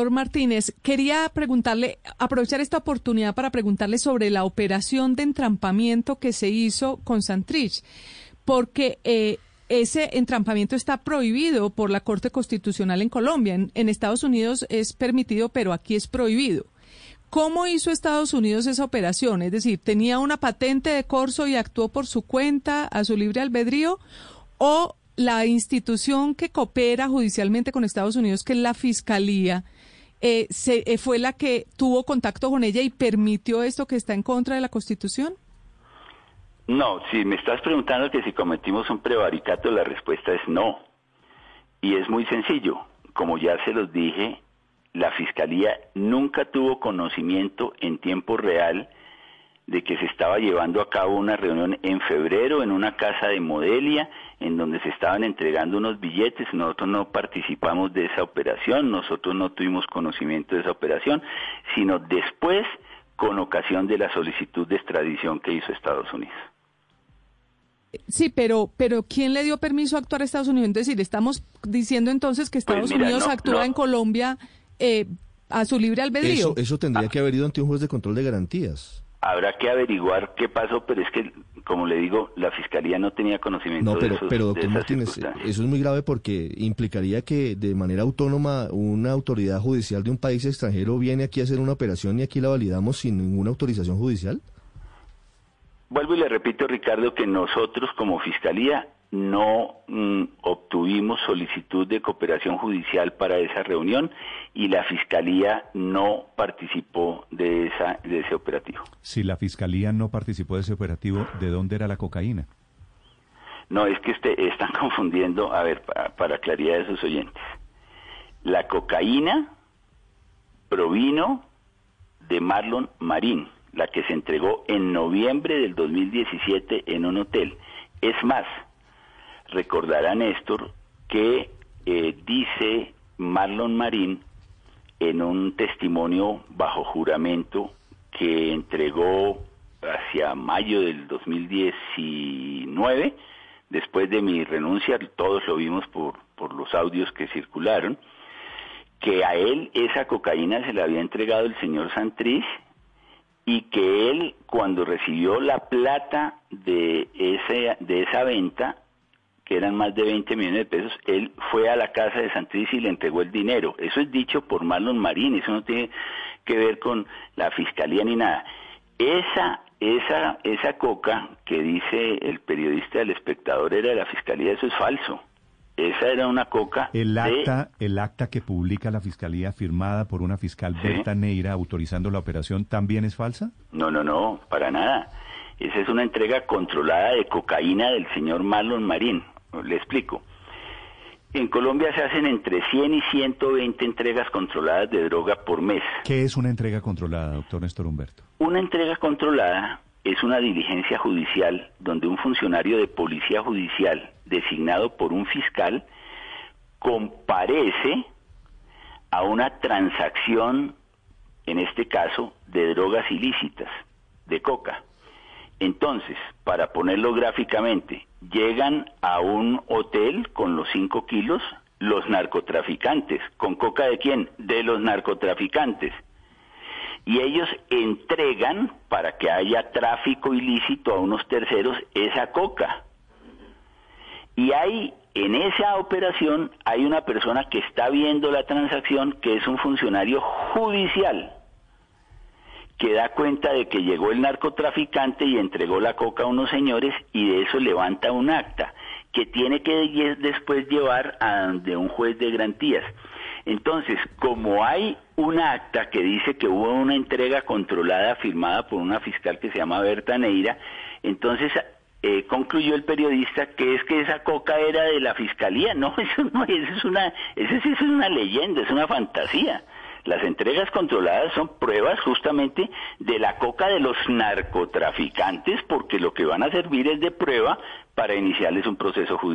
Doctor Martínez, quería preguntarle, aprovechar esta oportunidad para preguntarle sobre la operación de entrampamiento que se hizo con Santrich, porque eh, ese entrampamiento está prohibido por la Corte Constitucional en Colombia. En, Estados Unidos es permitido, pero aquí es prohibido. ¿Cómo hizo Estados Unidos esa operación? Es decir, ¿tenía una patente de corso y actuó por su cuenta, a su libre albedrío? ¿O la institución que coopera judicialmente con Estados Unidos, que es la Fiscalía, eh, se, eh, fue la que tuvo contacto con ella y permitió esto que está en contra de la Constitución? No, si me estás preguntando que si cometimos un prevaricato, la respuesta es no. Y es muy sencillo. Como ya se los dije, la Fiscalía nunca tuvo conocimiento en tiempo real de que se estaba llevando a cabo una reunión en febrero en una casa de Modelia, en donde se estaban entregando unos billetes. Nosotros no participamos de esa operación, nosotros no tuvimos conocimiento de esa operación, sino después con ocasión de la solicitud de extradición que hizo Estados Unidos. Sí, pero, pero ¿quién le dio permiso a actuar a Estados Unidos? Es decir, estamos diciendo entonces que pues Estados Unidos actúa en Colombia eh, a su libre albedrío. Eso, eso tendría que haber ido ante un juez de control de garantías. Habrá que averiguar qué pasó, pero es que, como le digo, la fiscalía no tenía conocimiento no, pero, de, pero doctor Martínez, eso es muy grave porque implicaría que de manera autónoma una autoridad judicial de un país extranjero viene aquí a hacer una operación y aquí la validamos sin ninguna autorización judicial. Vuelvo y le repito, Ricardo, que nosotros como Fiscalía no mm, obtuvimos solicitud de cooperación judicial para esa reunión y la Fiscalía no participó de, esa, de ese operativo. Si la Fiscalía no participó de ese operativo, ¿de dónde era la cocaína? No, es que este, están confundiendo, a ver, para, para claridad de sus oyentes. La cocaína provino de Marlon Marín la que se entregó en noviembre del 2017 en un hotel. Es más, recordará Néstor que eh, dice Marlon Marín en un testimonio bajo juramento que entregó hacia mayo del 2019, después de mi renuncia, todos lo vimos por, por los audios que circularon, que a él esa cocaína se la había entregado el señor Santriz y que él cuando recibió la plata de, ese, de esa venta, que eran más de 20 millones de pesos, él fue a la casa de Santriz y le entregó el dinero. Eso es dicho por Marlon Marín, eso no tiene que ver con la fiscalía ni nada. Esa, esa, esa coca que dice el periodista del espectador era de la fiscalía, eso es falso. Esa era una coca. El acta, el acta que publica la fiscalía firmada por una fiscal Berta Neira autorizando la operación también es falsa? No, no, no, para nada. Esa es una entrega controlada de cocaína del señor Marlon Marín. Le explico. En Colombia se hacen entre 100 y 120 entregas controladas de droga por mes. ¿Qué es una entrega controlada, doctor Néstor Humberto? Una entrega controlada es una diligencia judicial donde un funcionario de policía judicial designado por un fiscal comparece a una transacción, en este caso, de drogas ilícitas, de coca. Entonces, para ponerlo gráficamente, llegan a un hotel con los 5 kilos los narcotraficantes. ¿Con coca de quién? De los narcotraficantes y ellos entregan para que haya tráfico ilícito a unos terceros esa coca. Y hay en esa operación hay una persona que está viendo la transacción que es un funcionario judicial que da cuenta de que llegó el narcotraficante y entregó la coca a unos señores y de eso levanta un acta que tiene que después llevar a de un juez de garantías. Entonces, como hay un acta que dice que hubo una entrega controlada firmada por una fiscal que se llama Berta Neira, entonces eh, concluyó el periodista que es que esa coca era de la fiscalía. No, eso no, eso es una, eso sí es una leyenda, es una fantasía. Las entregas controladas son pruebas justamente de la coca de los narcotraficantes porque lo que van a servir es de prueba para iniciarles un proceso judicial.